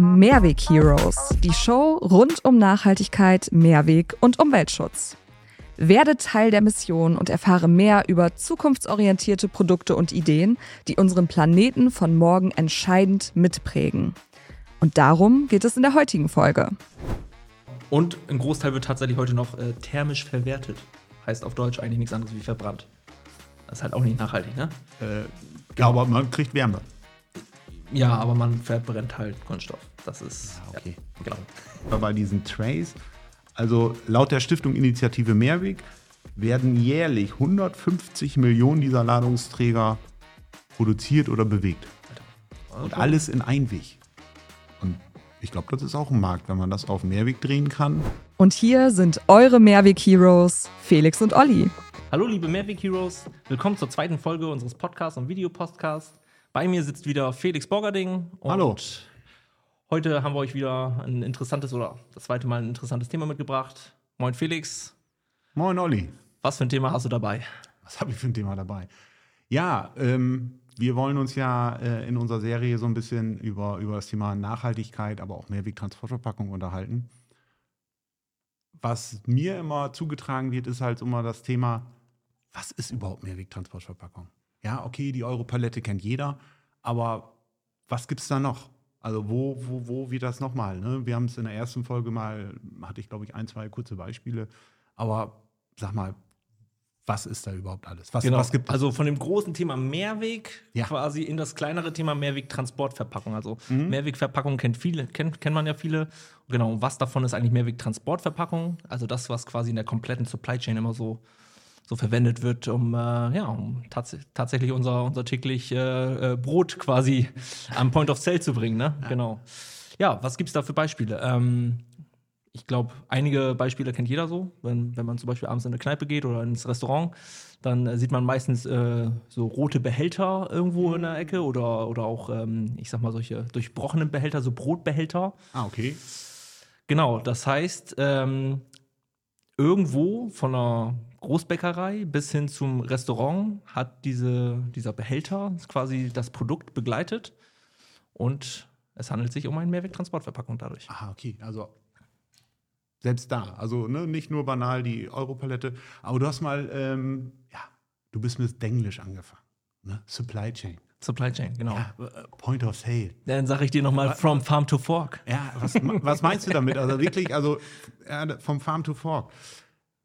Mehrweg Heroes, die Show rund um Nachhaltigkeit, Mehrweg und Umweltschutz. Werde Teil der Mission und erfahre mehr über zukunftsorientierte Produkte und Ideen, die unseren Planeten von morgen entscheidend mitprägen. Und darum geht es in der heutigen Folge. Und ein Großteil wird tatsächlich heute noch äh, thermisch verwertet. Heißt auf Deutsch eigentlich nichts anderes wie verbrannt. Das ist halt auch nicht nachhaltig, ne? Ja, aber man kriegt Wärme. Ja, aber man verbrennt halt Kunststoff. Das ist. Ja, okay. Ja, genau. Aber bei diesen Trays, also laut der Stiftung Initiative Mehrweg, werden jährlich 150 Millionen dieser Ladungsträger produziert oder bewegt. Und alles in Einweg. Und ich glaube, das ist auch ein Markt, wenn man das auf Mehrweg drehen kann. Und hier sind eure Mehrweg Heroes, Felix und Olli. Hallo, liebe Mehrweg Heroes. Willkommen zur zweiten Folge unseres Podcasts und Videopodcasts. Bei mir sitzt wieder Felix Borgerding. Und Hallo. Heute haben wir euch wieder ein interessantes oder das zweite Mal ein interessantes Thema mitgebracht. Moin Felix. Moin, Olli. Was für ein Thema hast du dabei? Was habe ich für ein Thema dabei? Ja, ähm, wir wollen uns ja äh, in unserer Serie so ein bisschen über, über das Thema Nachhaltigkeit, aber auch Mehrwegtransportverpackung unterhalten. Was mir immer zugetragen wird, ist halt immer das Thema, was ist überhaupt Mehrwegtransportverpackung? Ja, okay, die Europalette kennt jeder, aber was gibt es da noch? Also wo, wo, wo wird das nochmal? Ne? Wir haben es in der ersten Folge mal, hatte ich glaube ich ein, zwei kurze Beispiele, aber sag mal, was ist da überhaupt alles? Was, was gibt es? Also von dem großen Thema Mehrweg Ja. quasi in das kleinere Thema Mehrwegtransportverpackung. Also Mhm. Mehrwegverpackung kennt viele, kennt, kennt man ja viele. Genau, und was davon ist eigentlich Mehrwegtransportverpackung? Also das, was quasi in der kompletten Supply Chain immer so, so verwendet wird, um, äh, ja, um tats tatsächlich unser, unser täglich äh, äh, Brot quasi am Point of Sale zu bringen. Ne? Genau. Ja, was gibt es da für Beispiele? Ähm, ich glaube, einige Beispiele kennt jeder so. Wenn, wenn man zum Beispiel abends in eine Kneipe geht oder ins Restaurant, dann äh, sieht man meistens äh, so rote Behälter irgendwo in der Ecke oder, oder auch, ähm, ich sag mal, solche durchbrochenen Behälter, so Brotbehälter. Ah, okay. Genau, das heißt, ähm, irgendwo von einer Großbäckerei bis hin zum Restaurant hat diese, dieser Behälter quasi das Produkt begleitet und es handelt sich um eine Mehrwegtransportverpackung dadurch. Ah, okay. Also selbst da. Also ne, nicht nur banal die Europalette, aber du hast mal, ähm, ja, du bist mit Denglisch angefangen. Ne? Supply Chain. Supply Chain, genau. Ja, äh, Point of Sale. Dann sage ich dir nochmal From Farm to Fork. Ja, was, was meinst du damit? Also wirklich, also ja, vom Farm to Fork.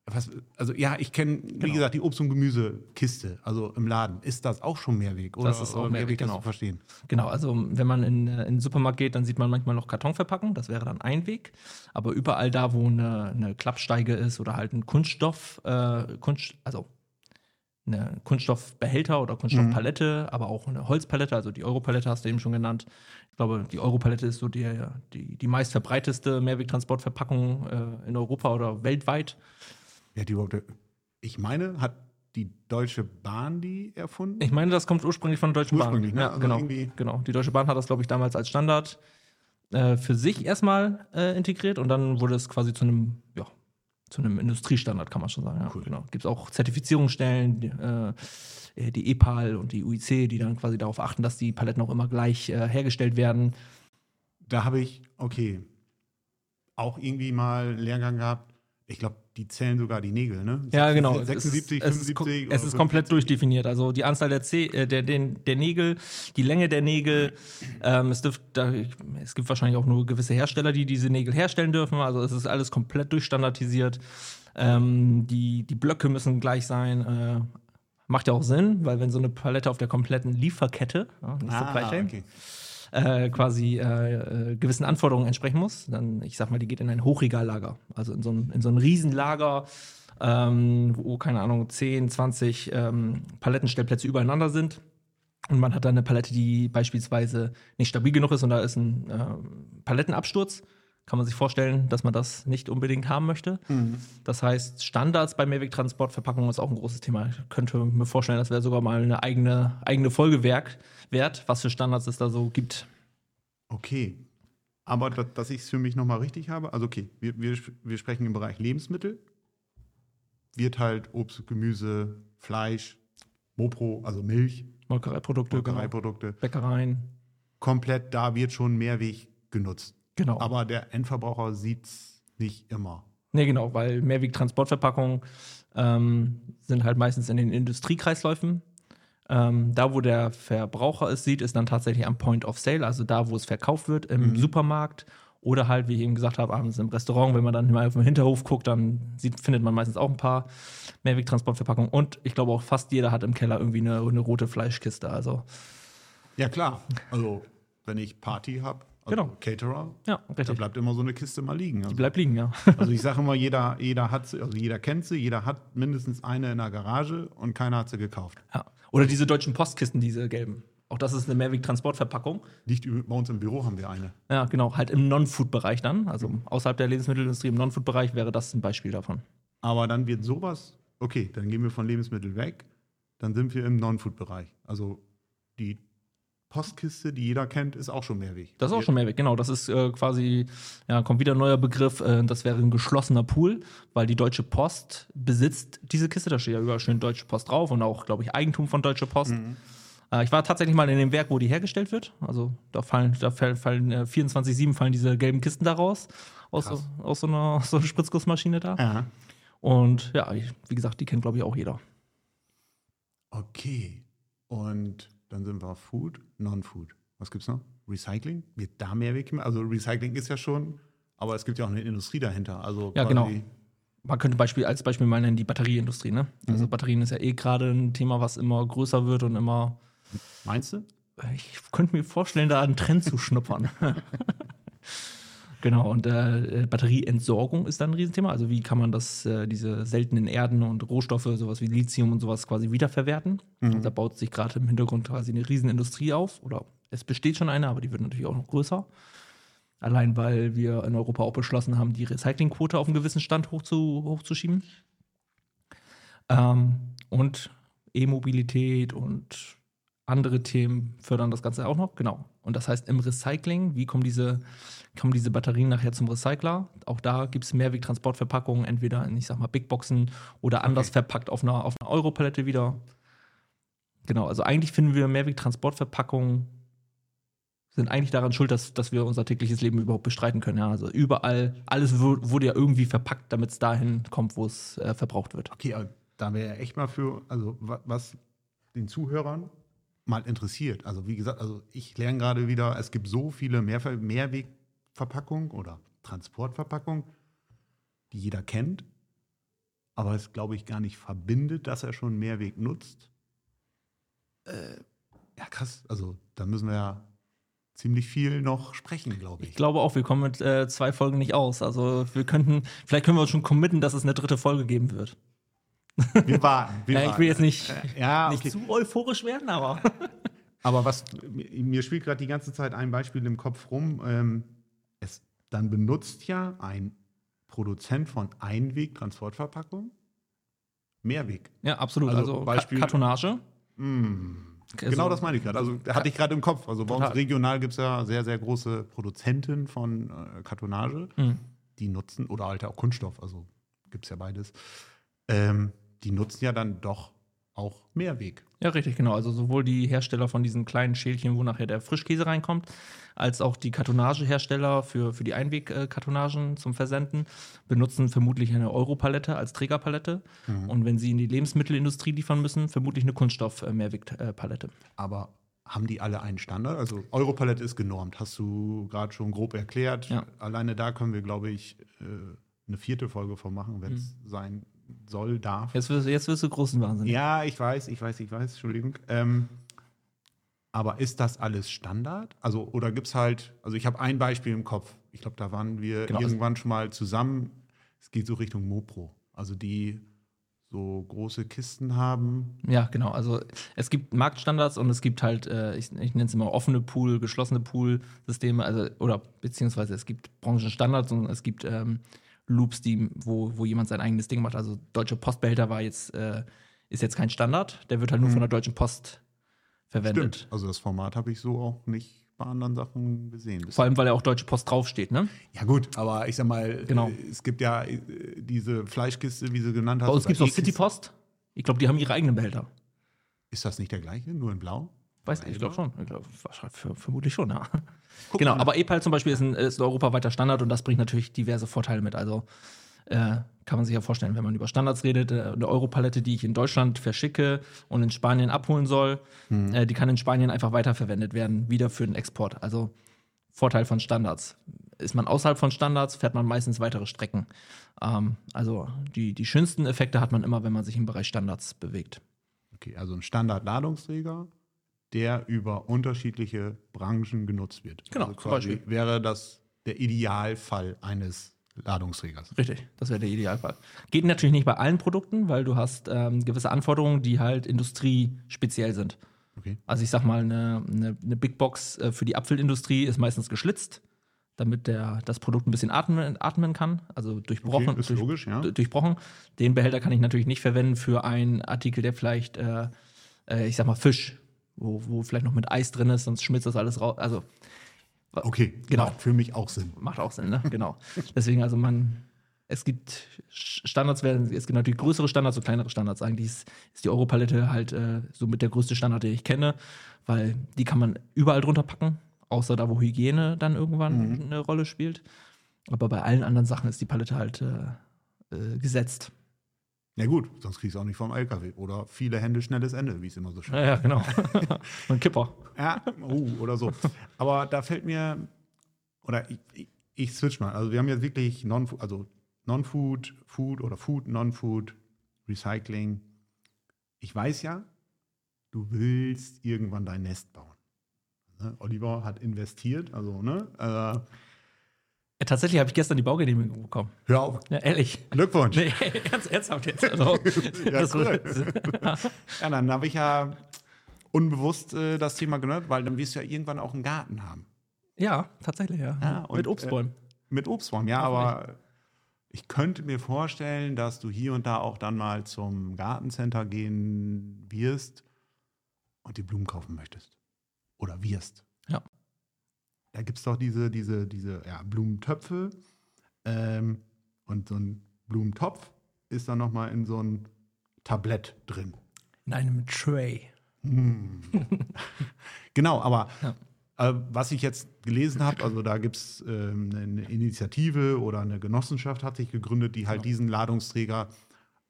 Was, also ja, ich kenne, wie Genau. gesagt, die Obst- und Gemüsekiste, also im Laden. Ist das auch schon Mehrweg? Oder, Das ist auch wie Mehrweg, ich das genau. zu verstehen? Genau, also wenn man in, äh, in den Supermarkt geht, dann sieht man manchmal noch Kartonverpackung, das wäre dann ein Weg. Aber überall da, wo eine, eine Klappsteige ist oder halt ein Kunststoff, äh, Kunst, also eine Kunststoffbehälter oder Kunststoffpalette, aber auch eine Holzpalette, also die Europalette hast du eben schon genannt. Ich glaube, die Europalette ist so die, die, die meist verbreiteste Mehrwegtransportverpackung äh, in Europa oder weltweit. Ja, die überhaupt, ich meine, hat die Deutsche Bahn die erfunden? Ich meine, das kommt ursprünglich von der Deutschen Ursprünglich, Bahn. ne? Ja, Also genau, genau. Die Deutsche Bahn hat das, glaube ich, damals als Standard äh, für sich erstmal äh, integriert und dann wurde es quasi zu einem, ja, zu einem Industriestandard, kann man schon sagen. Ja, Cool. genau. Gibt es auch Zertifizierungsstellen, die, äh, die EPAL und die UIC, die dann quasi darauf achten, dass die Paletten auch immer gleich äh, hergestellt werden. Da habe ich, okay, auch irgendwie mal einen Lehrgang gehabt. Ich glaube, die zählen sogar die Nägel, ne? Ja, genau. 76, es ist, 75 es es ist komplett 45. durchdefiniert. Also die Anzahl der, Zeh, äh, der, der, der Nägel, die Länge der Nägel. Ähm, es, dürft, da, es gibt wahrscheinlich auch nur gewisse Hersteller, die diese Nägel herstellen dürfen. Also es ist alles komplett durchstandardisiert. Ähm, die, die Blöcke müssen gleich sein. Äh, macht ja auch Sinn, weil wenn so eine Palette auf der kompletten Lieferkette, ja, nicht Ah, Chain, okay. Äh, quasi äh, äh, gewissen Anforderungen entsprechen muss, dann, ich sag mal, die geht in ein Hochregallager. Also in so ein, in so ein Riesenlager, ähm, wo, keine Ahnung, 10, 20 ähm, Palettenstellplätze übereinander sind. Und man hat dann eine Palette, die beispielsweise nicht stabil genug ist und da ist ein ähm, Palettenabsturz. Kann man sich vorstellen, dass man das nicht unbedingt haben möchte. Das heißt, Standards bei Mehrwegtransportverpackungen ist auch ein großes Thema. Ich könnte mir vorstellen, das wäre sogar mal eine eigene, eigene Folge wert, was für Standards es da so gibt. Okay. Aber dass, dass ich es für mich nochmal richtig habe, also okay, wir, wir, wir sprechen im Bereich Lebensmittel. Wird halt Obst, Gemüse, Fleisch, Mopro, also Milch, Molkereiprodukte, genau. Molkereiprodukte. Bäckereien. Komplett, da wird schon Mehrweg genutzt. Genau. Aber der Endverbraucher sieht es nicht immer. Nee, genau, weil Mehrweg-Transportverpackungen ähm, sind halt meistens in den Industriekreisläufen. Ähm, da, wo der Verbraucher es sieht, ist dann tatsächlich am Point of Sale, also da, wo es verkauft wird, im Supermarkt. Oder halt, wie ich eben gesagt habe, abends im Restaurant, wenn man dann mal auf den Hinterhof guckt, dann sieht, findet man meistens auch ein paar Mehrwegtransportverpackungen. Und ich glaube auch fast jeder hat im Keller irgendwie eine, eine rote Fleischkiste. Also, Ja, klar. Also, wenn ich Party habe, Genau. Caterer, ja, da richtig. bleibt immer so eine Kiste mal liegen. Die Also, bleibt liegen, ja. also ich sage immer, jeder, jeder hat sie, also jeder kennt sie, jeder hat mindestens eine in der Garage und keiner hat sie gekauft. ja. Oder diese deutschen Postkisten, diese gelben. Auch das ist eine Mehrwegtransportverpackung. Liegt bei uns im Büro haben wir eine. Ja, genau, halt im Non-Food-Bereich dann. Also außerhalb der Lebensmittelindustrie, im Non-Food-Bereich wäre das ein Beispiel davon. Aber dann wird sowas, okay, dann gehen wir von Lebensmitteln weg, dann sind wir im Non-Food-Bereich. Also die Postkiste, die jeder kennt, ist auch schon Mehrweg. Das ist auch schon Mehrweg, genau. Das ist äh, quasi, ja, kommt wieder ein neuer Begriff, äh, das wäre ein geschlossener Pool, weil die Deutsche Post besitzt diese Kiste, da steht ja überall schön Deutsche Post drauf und auch, glaube ich, Eigentum von Deutsche Post. Äh, ich war tatsächlich mal in dem Werk, wo die hergestellt wird. Also da fallen, da fallen, fallen äh, 24-7 fallen diese gelben Kisten da raus, aus, so, aus, so einer, aus so einer Spritzgussmaschine da. Ja. Und ja, ich, wie gesagt, die kennt, glaube ich, auch jeder. Okay. Und dann sind wir Food, Non-Food. Was gibt's noch? Recycling? Wird da Mehrweg gemacht? Also Recycling ist ja schon, aber es gibt ja auch eine Industrie dahinter. Also Ja, genau. Man könnte Beispiel, als Beispiel mal nennen die Batterieindustrie. Ne? Also Batterien ist ja eh gerade ein Thema, was immer größer wird und immer. Meinst du? Ich könnte mir vorstellen, da einen Trend zu schnuppern. genau, und äh, Batterieentsorgung ist dann ein Riesenthema. Also wie kann man das, äh, diese seltenen Erden und Rohstoffe, sowas wie Lithium und sowas quasi wiederverwerten? Da baut sich gerade im Hintergrund quasi eine Riesenindustrie auf. Oder es besteht schon eine, aber die wird natürlich auch noch größer. Allein weil wir in Europa auch beschlossen haben, die Recyclingquote auf einen gewissen Stand hochzu, hochzuschieben. Ähm, und E-Mobilität und andere Themen fördern das Ganze auch noch. Genau. Und das heißt, im Recycling, wie kommen diese, kommen diese Batterien nachher zum Recycler? Auch da gibt es Mehrwegtransportverpackungen, entweder in, ich sag mal, Bigboxen oder anders verpackt auf einer, auf einer Europalette wieder. Genau, also eigentlich finden wir Mehrwegtransportverpackungen sind eigentlich daran schuld, dass, dass wir unser tägliches Leben überhaupt bestreiten können. Ja, also überall, alles wu- wurde ja irgendwie verpackt, damit es dahin kommt, wo es äh, verbraucht wird. Okay, aber da wäre ja echt mal für, also wa- was den Zuhörern mal interessiert. Also wie gesagt, also ich lerne gerade wieder, es gibt so viele Mehrver Mehrwegverpackungen oder Transportverpackungen, die jeder kennt, aber es glaube ich gar nicht verbindet, dass er schon Mehrweg nutzt. Äh, ja, krass. Also da müssen wir ja ziemlich viel noch sprechen, glaube Ich ich. glaube auch, wir kommen mit äh, zwei Folgen nicht aus. Also wir könnten, vielleicht können wir uns schon committen, dass es eine dritte Folge geben wird. Wir warten. Wir Ja, ich will warten. jetzt nicht, ja, nicht okay. zu euphorisch werden, aber. Aber was mir spielt gerade die ganze Zeit ein Beispiel im Kopf rum. Ähm, es, dann benutzt ja ein Produzent von Einweg-Transportverpackung Mehrweg. Ja, absolut. Also Also, Beispiel- Ka Kartonage. genau das meine ich gerade. Also hatte ich gerade im Kopf. Also bei uns regional gibt es ja sehr, sehr große Produzenten von äh, Kartonage. Mhm. Die nutzen, oder halt auch Kunststoff, also gibt es ja beides. Ähm, die nutzen ja dann doch auch Mehrweg. Ja, richtig, genau. Also sowohl die Hersteller von diesen kleinen Schälchen, wo nachher der Frischkäse reinkommt, als auch die Kartonagehersteller für, für die Einwegkartonagen zum Versenden benutzen vermutlich eine Europalette als Trägerpalette. Und wenn sie in die Lebensmittelindustrie liefern müssen, vermutlich eine Kunststoff-Mehrwegpalette. Aber haben die alle einen Standard? Also Europalette ist genormt, hast du gerade schon grob erklärt. Ja. Alleine da können wir, glaube ich, äh, eine vierte Folge von machen, wenn es sein soll, darf. Jetzt wirst, jetzt wirst du großen Wahnsinn. Ja, ich weiß, ich weiß, ich weiß, Entschuldigung. Ähm, aber ist das alles Standard? Also, oder gibt es halt, also ich habe ein Beispiel im Kopf. Ich glaube, da waren wir Genau, also- irgendwann schon mal zusammen. Es geht so Richtung Mopro. Also die so große Kisten haben. Ja, genau. Also es gibt Marktstandards und es gibt halt, äh, ich, ich nenne es immer offene Pool, geschlossene Pool-Systeme, also oder beziehungsweise es gibt Branchenstandards und es gibt ähm, Loops, die, wo, wo jemand sein eigenes Ding macht. Also Deutsche Postbehälter war jetzt, äh, ist jetzt kein Standard, der wird halt nur von der Deutschen Post verwendet. Also das Format habe ich so auch nicht bei anderen Sachen gesehen. Vor allem, weil ja auch Deutsche Post draufsteht, ne? Ja gut, aber ich sag mal, Genau. äh, es gibt ja äh, diese Fleischkiste, wie sie genannt hast. Bei uns gibt es auch E-Kiste. City Post. Ich glaube, die haben ihre eigenen Behälter. Ist das nicht der gleiche, nur in blau? Weiß nicht, ich glaube schon. Ich glaub, vermutlich schon, ja. Guck genau, mal. aber EPAL zum Beispiel ist ein, ist ein europaweiter Standard und das bringt natürlich diverse Vorteile mit. Also äh, kann man sich ja vorstellen, wenn man über Standards redet, äh, eine Europalette, die ich in Deutschland verschicke und in Spanien abholen soll, Mhm. äh, die kann in Spanien einfach weiterverwendet werden, wieder für den Export. Also Vorteil von Standards. Ist man außerhalb von Standards, fährt man meistens weitere Strecken. Ähm, also die, die schönsten Effekte hat man immer, wenn man sich im Bereich Standards bewegt. Okay, also ein Standard-Ladungsträger, der über unterschiedliche Branchen genutzt wird. Genau, also zum Beispiel. wäre das der Idealfall eines Ladungsträgers. Richtig, das wäre der Idealfall. Geht natürlich nicht bei allen Produkten, weil du hast ähm, gewisse Anforderungen, die halt industriespeziell sind. Okay. Also ich sag mal, eine, eine, eine Big Box äh, für die Apfelindustrie ist meistens geschlitzt, damit der, das Produkt ein bisschen atmen, atmen kann, also durchbrochen. Okay, ist durch, logisch, ja. du- Durchbrochen. Den Behälter kann ich natürlich nicht verwenden für einen Artikel, der vielleicht, äh, äh, ich sag mal, Fisch, wo, wo vielleicht noch mit Eis drin ist, sonst schmilzt das alles raus. Also Okay, Genau. macht für mich auch Sinn. macht auch Sinn, ne? Genau. Deswegen, also man, es gibt Standards werden, es gibt natürlich größere Standards und kleinere Standards. Eigentlich ist, ist die Europalette halt äh, so mit der größte Standard, den ich kenne, weil die kann man überall drunter packen, außer da, wo Hygiene dann irgendwann eine Rolle spielt. Aber bei allen anderen Sachen ist die Palette halt äh, äh, gesetzt. Ja gut, sonst kriegst du auch nicht vom LKW. Oder viele Hände, schnelles Ende, wie es immer so schön Ja, ja, genau. und Kipper. Ja, oh, oder so. Aber da fällt mir, oder ich, ich, ich switch mal. Also wir haben jetzt wirklich non also Non-Food, Food oder Food, Non-Food, Recycling. Ich weiß ja, du willst irgendwann dein Nest bauen. Ne? Oliver hat investiert, also ne, äh, Ja, tatsächlich habe ich gestern die Baugenehmigung bekommen. hör auf, Ja, ehrlich. Glückwunsch. Nee, ernst, ernsthaft jetzt. Also, Ja, das- cool. Ja, dann habe ich ja unbewusst äh, das Thema genannt, weil dann wirst du ja irgendwann auch einen Garten haben. ja, tatsächlich, ja. Ja, und, Mit Obstbäumen. Mit Obstbäumen, ja, aber ich könnte mir vorstellen, dass du hier und da auch dann mal zum Gartencenter gehen wirst und die Blumen kaufen möchtest. Oder wirst. Ja. Da gibt es doch diese, diese, diese ja, Blumentöpfe ähm, und so ein Blumentopf ist dann nochmal in so ein Tablett drin. In einem Tray. Genau, aber Ja. äh, was ich jetzt gelesen habe, also da gibt es ähm, eine Initiative oder eine Genossenschaft hat sich gegründet, die halt diesen Ladungsträger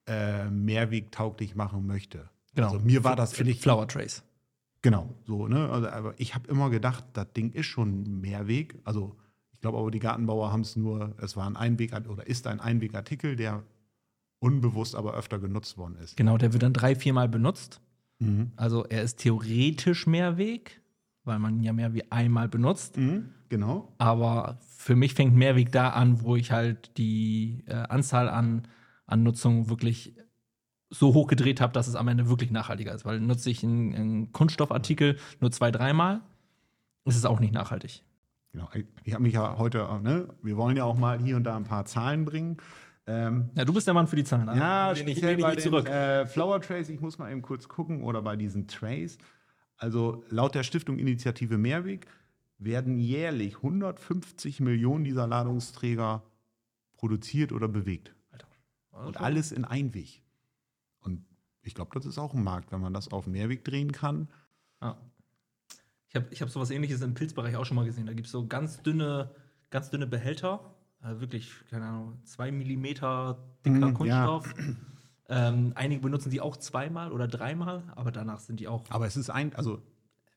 äh, mehrwegtauglich machen möchte. Genau. Also mir war das Flower Trays. Genau, so, ne? Also, aber ich habe immer gedacht, das Ding ist schon Mehrweg. Also ich glaube aber, die Gartenbauer haben es nur, es war ein Einweg oder ist ein Einwegartikel, der unbewusst aber öfter genutzt worden ist. Genau, der wird dann drei, viermal benutzt. Mhm. Also er ist theoretisch Mehrweg, weil man ihn ja mehr wie einmal benutzt. Mhm, genau. Aber für mich fängt Mehrweg da an, wo ich halt die äh, Anzahl an, an Nutzung wirklich so hoch gedreht habe, dass es am Ende wirklich nachhaltiger ist. Weil nutze ich einen, einen Kunststoffartikel nur zwei, dreimal, ist es auch nicht nachhaltig. genau. Ich- habe mich ja heute, äh, ne, wir wollen ja auch mal hier und da ein paar Zahlen bringen. Ähm, Ja, du bist der Mann für die Zahlen. also Ja, ich- speziell ich bei mich den zurück. äh, Flower Trays, ich muss mal eben kurz gucken, oder bei diesen Trays. Also laut der Stiftung Initiative Mehrweg werden jährlich 150 Millionen dieser Ladungsträger produziert oder bewegt. Und alles in Einweg. Ich glaube, das ist auch ein Markt, wenn man das auf Mehrweg drehen kann. Ja. Ich habe ich hab sowas ähnliches im Pilzbereich auch schon mal gesehen. Da gibt es so ganz dünne, ganz dünne Behälter, äh, wirklich, keine Ahnung, zwei Millimeter dicker ja. Kunststoff. Ähm, einige benutzen die auch zweimal oder dreimal, aber danach sind die auch. Aber es ist ein, also,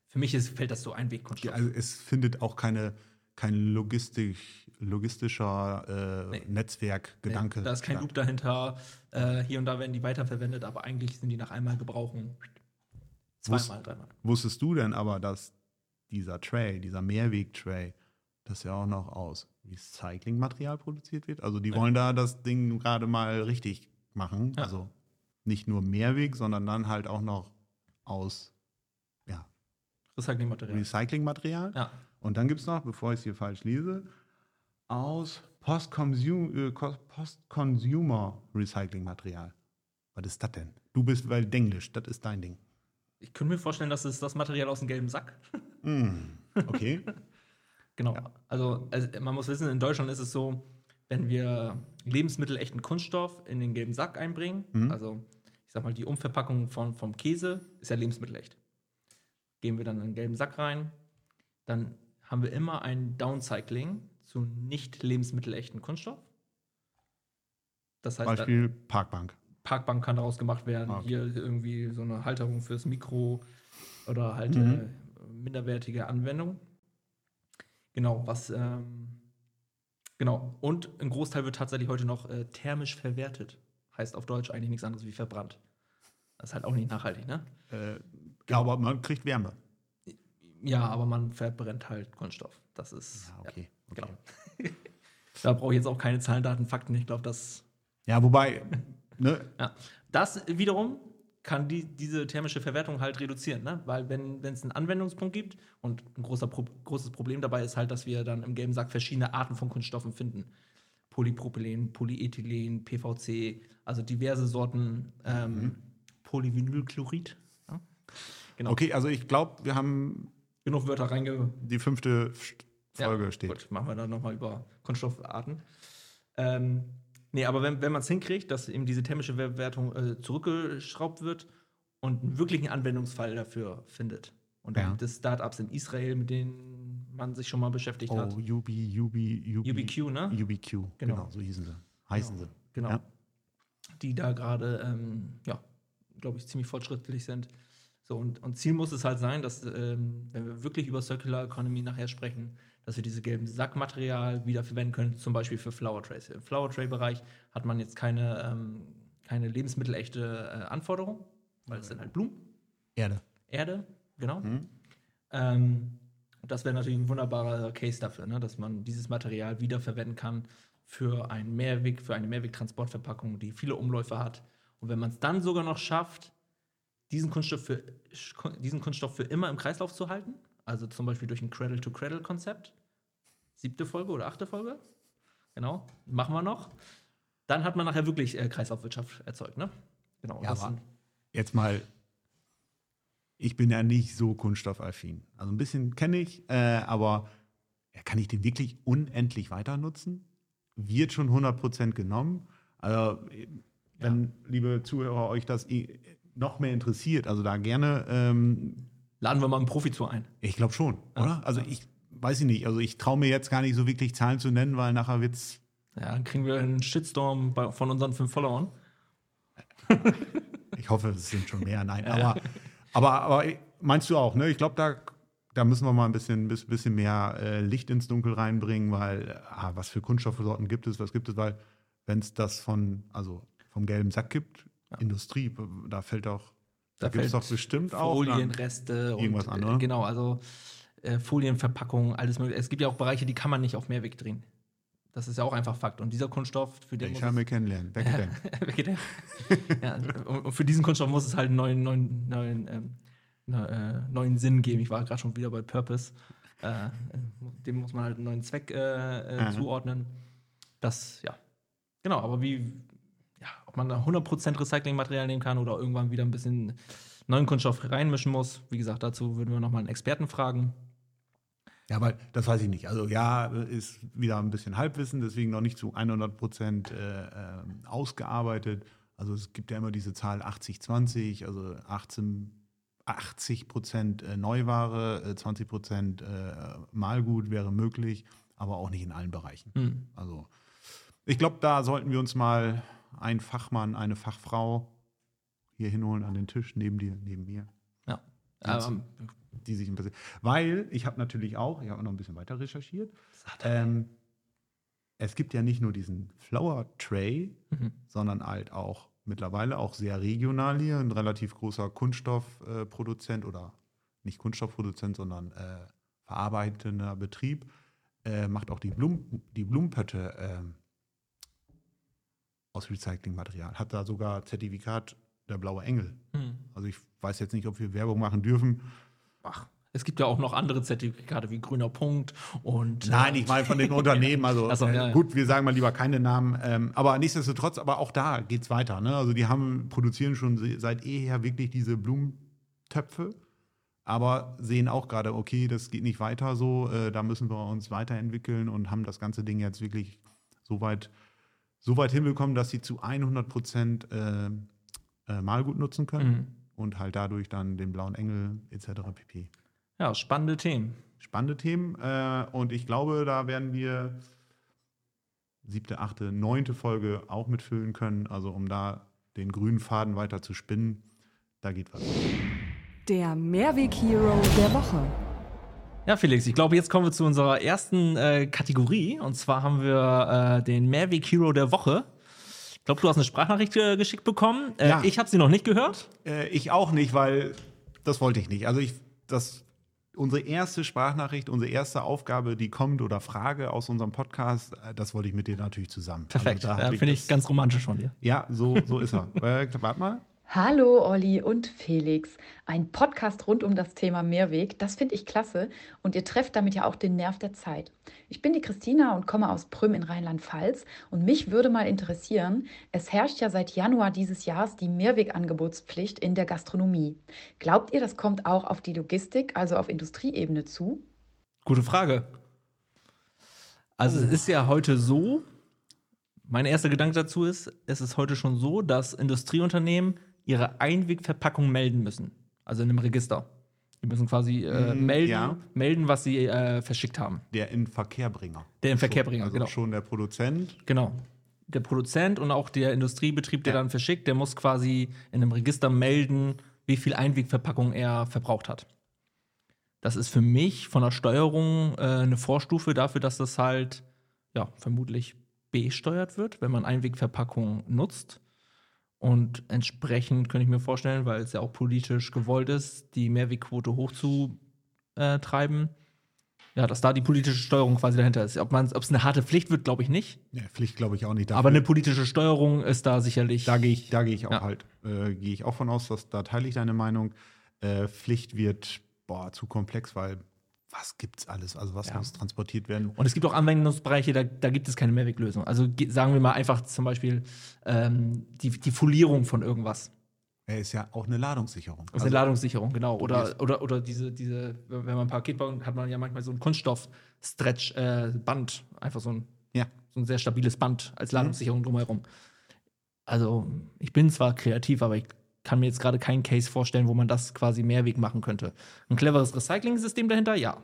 Für mich ist, fällt das so Einwegkunststoff. also es findet auch keine, kein logistisch, logistischer äh, Nee. Netzwerkgedanke. Da ist kein Loop dahinter. Äh, hier und da werden die weiterverwendet, aber eigentlich sind die nach einmal gebrauchen zweimal, dreimal. Wusstest du denn aber, dass dieser Tray, dieser Mehrweg-Tray, das ja auch noch aus Recyclingmaterial produziert wird? Also die wollen da das Ding gerade mal richtig machen. Ja. Also nicht nur Mehrweg, sondern dann halt auch noch aus ja, Recyclingmaterial. Recyclingmaterial. Ja. Und dann gibt es noch, bevor ich es hier falsch lese, aus Post-Consumer äh, Post Recyclingmaterial. Was ist das denn? Du bist weil Denglisch, das ist dein Ding. Ich könnte mir vorstellen, dass es das Material aus dem gelben Sack. Mm, okay. Genau. Also, also man muss wissen, in Deutschland ist es so, wenn wir Lebensmittel echten Kunststoff in den gelben Sack einbringen, Mhm. also ich sag mal, die Umverpackung von, vom Käse ist ja lebensmittelecht. geben wir dann in einen gelben Sack rein. Dann haben wir immer ein Downcycling zu nicht lebensmittelechten Kunststoff. Das heißt, Beispiel Parkbank. Parkbank kann daraus gemacht werden. Ah, okay. Hier irgendwie so eine Halterung fürs Mikro oder halt Mhm. äh, minderwertige Anwendung. Genau, was ähm, genau. Und ein Großteil wird tatsächlich heute noch äh, thermisch verwertet. Heißt auf Deutsch eigentlich nichts anderes wie verbrannt. Das ist halt auch nicht nachhaltig, ne? Äh, ja, aber man kriegt Wärme. Ja, aber man verbrennt halt Kunststoff. Das ist. Ja, okay. Ja, okay. genau. da brauche ich jetzt auch keine Zahlen, Daten, Fakten. Ich glaube, das Ja, wobei, ne, Ja. Das wiederum kann die, diese thermische Verwertung halt reduzieren, ne? weil wenn es einen Anwendungspunkt gibt und ein großer Pro großes Problem dabei ist halt, dass wir dann im gelben Sack verschiedene Arten von Kunststoffen finden. Polypropylen, Polyethylen, PVC, also diverse Sorten ähm, Polyvinylchlorid. Ja? Genau. okay, also ich glaube, wir haben Genug Wörter reinge die fünfte Folge ja, steht. Gut, machen wir dann nochmal über Kunststoffarten. Ähm, nee, aber wenn, wenn man es hinkriegt, dass eben diese thermische Verwertung äh, zurückgeschraubt wird und einen wirklichen Anwendungsfall dafür findet. Und Ja. es Startups in Israel, mit denen man sich schon mal beschäftigt Oh, hat. UB, UB, UB, UBQ, ne? UBQ, genau. Genau. so hießen sie. Heißen sie. Genau. Ja. Die da gerade, ähm, ja, glaube ich, ziemlich fortschrittlich sind. So, und, und Ziel muss es halt sein, dass, ähm, wenn wir wirklich über Circular Economy nachher sprechen, dass wir diese gelben Sackmaterial wiederverwenden können, zum Beispiel für Flower Trays. Im Flower Tray-Bereich hat man jetzt keine, ähm, keine lebensmittelechte äh, Anforderung, weil es sind halt Blumen, Erde. Erde, genau. Mhm. Ähm, das wäre natürlich ein wunderbarer Case dafür, ne? dass man dieses Material wiederverwenden kann für einen Mehrweg, für eine Mehrwegtransportverpackung, die viele Umläufe hat. Und wenn man es dann sogar noch schafft, diesen Kunststoff, für, diesen Kunststoff für immer im Kreislauf zu halten, also zum Beispiel durch ein Cradle-to-Cradle-Konzept, siebte Folge oder achte Folge, genau, machen wir noch, dann hat man nachher wirklich äh, Kreislaufwirtschaft erzeugt. Ne? Genau, Ja, aber- Jetzt mal, ich bin ja nicht so kunststoffaffin. Also ein bisschen kenne ich, äh, aber ja, kann ich den wirklich unendlich weiter nutzen? Wird schon 100% genommen? Also, äh, wenn, liebe Zuhörer, euch das noch mehr interessiert, also da gerne, ähm, laden wir mal einen Profi zu ein. ich glaube schon, oder? Also ich weiß ich nicht, also ich traue mir jetzt gar nicht so wirklich Zahlen zu nennen, weil nachher wird's Ja, dann kriegen wir einen Shitstorm bei, von unseren fünf Followern. Ich hoffe, es sind schon mehr. Nein, aber, aber, aber meinst du auch, ne? Ich glaube, da, da müssen wir mal ein bisschen, bis- bisschen mehr äh, Licht ins Dunkel reinbringen, weil, ah, was für Kunststoffsorten gibt es, was gibt es, weil, wenn es das von, also vom gelben Sack gibt, Industrie, da fällt auch, da, Da gibt es doch bestimmt auch. ne? Folienreste und irgendwas an, oder? äh, genau, also äh, Folienverpackungen, alles mögliche. Es gibt ja auch Bereiche, die kann man nicht auf Mehrweg drehen. Das ist ja auch einfach Fakt. Und dieser Kunststoff, für den Ich habe mir kennenlernen. Der? ja, und für diesen Kunststoff muss es halt einen neuen, neuen, neuen, ähm, ne, äh, neuen Sinn geben. Ich war gerade schon wieder bei Purpose. Äh, dem muss man halt einen neuen Zweck äh, äh, zuordnen. Das, ja. Genau, aber wie, ja, ob man da 100% Recyclingmaterial nehmen kann oder irgendwann wieder ein bisschen neuen Kunststoff reinmischen muss. Wie gesagt, dazu würden wir nochmal einen Experten fragen. Ja, weil das weiß ich nicht. Also ja, ist wieder ein bisschen Halbwissen, deswegen noch nicht zu 100 Prozent äh, ähm, ausgearbeitet. Also es gibt ja immer diese Zahl 80-20, also 18, 80 Prozent äh, Neuware, äh, 20 Prozent äh, Malgut wäre möglich, aber auch nicht in allen Bereichen. Hm. Also ich glaube, da sollten wir uns mal einen Fachmann, eine Fachfrau hier hinholen an den Tisch, neben dir, neben mir Ja. Ähm, die sich ein bisschen. Weil ich habe natürlich auch, ich habe noch ein bisschen weiter recherchiert. Ähm, es gibt ja nicht nur diesen Flower Tray, Mhm. sondern halt auch mittlerweile auch sehr regional hier ein relativ großer Kunststoffproduzent äh, oder nicht Kunststoffproduzent, sondern äh, verarbeitender Betrieb äh, macht auch die, Blum, die Blumenpötte ähm, aus Recyclingmaterial. Hat da sogar Zertifikat der blaue Engel. hm. Also ich weiß jetzt nicht, ob wir Werbung machen dürfen. Ach, es gibt ja auch noch andere Zertifikate wie grüner Punkt und. Nein, äh, ich meine von den Unternehmen. Also so, äh, ja, ja. gut, wir sagen mal lieber keine Namen. Ähm, aber nichtsdestotrotz, aber auch da geht es weiter. Ne? Also die haben, produzieren schon se- seit eher wirklich diese Blumentöpfe, aber sehen auch gerade, okay, das geht nicht weiter so, äh, da müssen wir uns weiterentwickeln und haben das ganze Ding jetzt wirklich so weit, so weit hinbekommen, dass sie zu 100 Prozent äh, äh, Malgut nutzen können. Mhm. und halt dadurch dann den blauen Engel etc. pp. Ja, spannende Themen. Spannende Themen äh, und ich glaube, da werden wir siebte, achte, neunte Folge auch mitfüllen können, also um da den grünen Faden weiter zu spinnen, da geht was. Der Mehrweg-Hero der Woche. Ja, Felix, ich glaube, jetzt kommen wir zu unserer ersten äh, Kategorie. Und zwar haben wir äh, den Mehrweg Hero der Woche. Ich glaube, du hast eine Sprachnachricht äh, geschickt bekommen. Äh, Ja. Ich habe sie noch nicht gehört. Äh, ich auch nicht, weil das wollte ich nicht. Also ich, das, unsere erste Sprachnachricht, unsere erste Aufgabe, die kommt oder Frage aus unserem Podcast, äh, das wollte ich mit dir natürlich zusammen. Perfekt. Also ja, hab Finde ich ganz romantisch von dir. Ja, so, so ist er. warte mal. Hallo Olli und Felix. Ein Podcast rund um das Thema Mehrweg, das finde ich klasse und ihr trefft damit ja auch den Nerv der Zeit. Ich bin die Christina und komme aus Prüm in Rheinland-Pfalz und mich würde mal interessieren, es herrscht ja seit Januar dieses Jahres die Mehrwegangebotspflicht in der Gastronomie. Glaubt ihr, das kommt auch auf die Logistik, also auf Industrieebene zu? Gute Frage. Also, es ist ja heute so, mein erster Gedanke dazu ist, es ist heute schon so, dass Industrieunternehmen ihre Einwegverpackung melden müssen. Also in einem Register. Die müssen quasi äh, Mm, melden, ja. melden, was sie äh, verschickt haben. Der in Verkehrbringer. Der in Verkehrbringer, also genau. schon der Produzent. Genau. Der Produzent und auch der Industriebetrieb, der Ja. dann verschickt, der muss quasi in einem Register melden, wie viel Einwegverpackung er verbraucht hat. Das ist für mich von der Steuerung äh, eine Vorstufe dafür, dass das halt, ja, vermutlich besteuert wird, wenn man Einwegverpackung nutzt. Und entsprechend könnte ich mir vorstellen, weil es ja auch politisch gewollt ist, die Mehrwegquote hochzutreiben, ja, dass da die politische Steuerung quasi dahinter ist. Ob man- ob es eine harte Pflicht wird, glaube ich nicht. Ja, Pflicht glaube ich auch nicht. Dafür, Aber eine politische Steuerung ist da sicherlich. da gehe ich, da gehe ich auch Ja. halt, äh, gehe ich auch von aus, dass da teile ich deine Meinung. Äh, Pflicht wird boah, zu komplex, weil was gibt's alles? Also was Ja. muss transportiert werden? Und es gibt auch Anwendungsbereiche, da, da gibt es keine Mehrweglösung. Also ge- sagen wir mal einfach zum Beispiel ähm, die, die Folierung von irgendwas. Er ist ja auch eine Ladungssicherung. Ist eine Ladungssicherung, genau. Oder, oder, oder diese, diese, wenn man ein Paket baut, hat man ja manchmal so ein Kunststoff-Stretch-Band. Einfach so ein, Ja. so ein sehr stabiles Band als Ladungssicherung drumherum. Also, ich bin zwar kreativ, aber ich kann mir jetzt gerade keinen Case vorstellen, wo man das quasi Mehrweg machen könnte. Ein cleveres Recycling-System dahinter, ja.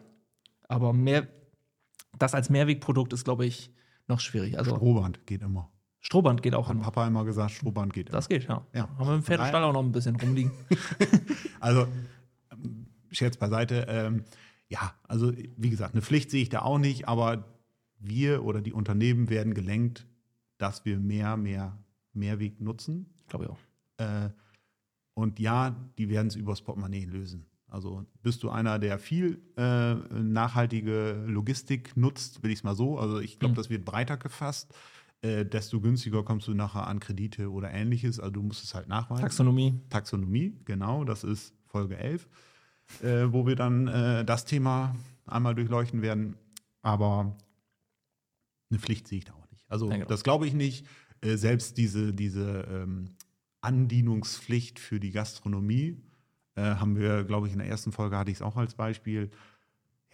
Aber mehr, das als Mehrwegprodukt ist, glaube ich, noch schwierig. Also, Strohband geht immer. Strohband geht auch Hat immer. Papa immer gesagt, Strohband geht immer. Das geht, ja. Ja. Haben wir im Pferdestall auch noch ein bisschen rumliegen. Also, ähm, Scherz beiseite. Ähm, ja, also wie gesagt, eine Pflicht sehe ich da auch nicht, aber wir oder die Unternehmen werden gelenkt, dass wir mehr, mehr Mehrweg nutzen. glaube ich auch. Äh, und ja, die werden es übers Portemonnaie lösen. Also bist du einer, der viel äh, nachhaltige Logistik nutzt, will ich es mal so. Also ich glaube, Mhm. das wird breiter gefasst. Äh, desto günstiger kommst du nachher an Kredite oder ähnliches. Also du musst es halt nachweisen. Taxonomie. Taxonomie, genau, das ist Folge 11, äh, wo wir dann äh, das Thema einmal durchleuchten werden. Aber eine Pflicht sehe ich da auch nicht. Also Ja, genau. das glaube ich nicht. Äh, selbst diese, diese ähm, Andienungspflicht für die Gastronomie äh, haben wir, glaube ich, in der ersten Folge hatte ich es auch als Beispiel.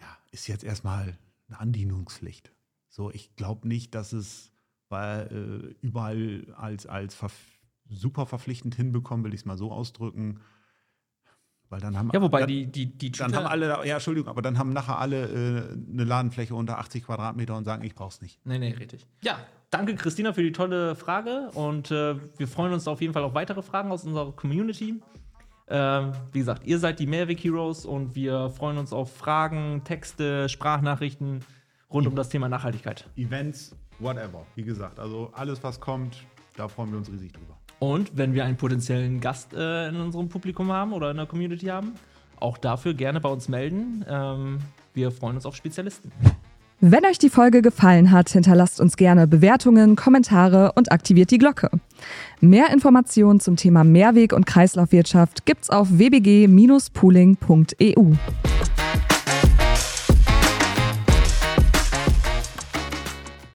Ja, ist jetzt erstmal eine Andienungspflicht. So, ich glaube nicht, dass es weil, äh, überall als, als verf super verpflichtend hinbekommen, will ich es mal so ausdrücken. Weil dann haben Ja, wobei dann, die, die, die dann haben alle, ja, Entschuldigung, aber dann haben nachher alle äh, eine Ladenfläche unter 80 Quadratmeter und sagen, ich brauch's nicht. Nee, nee, richtig. Ja, danke Christina für die tolle Frage und äh, wir freuen uns auf jeden Fall auf weitere Fragen aus unserer Community. Ähm, wie gesagt, ihr seid die Mehrweg-Heroes und wir freuen uns auf Fragen, Texte, Sprachnachrichten rund um das Thema Nachhaltigkeit. Events, whatever. Wie gesagt, also alles, was kommt, da freuen wir uns riesig drüber. Und wenn wir einen potenziellen Gast äh, in unserem Publikum haben oder in der Community haben, auch dafür gerne bei uns melden. Ähm, wir freuen uns auf Spezialisten. Wenn euch die Folge gefallen hat, hinterlasst uns gerne Bewertungen, Kommentare und aktiviert die Glocke. Mehr Informationen zum Thema Mehrweg- und Kreislaufwirtschaft gibt's auf wbg-pooling.eu.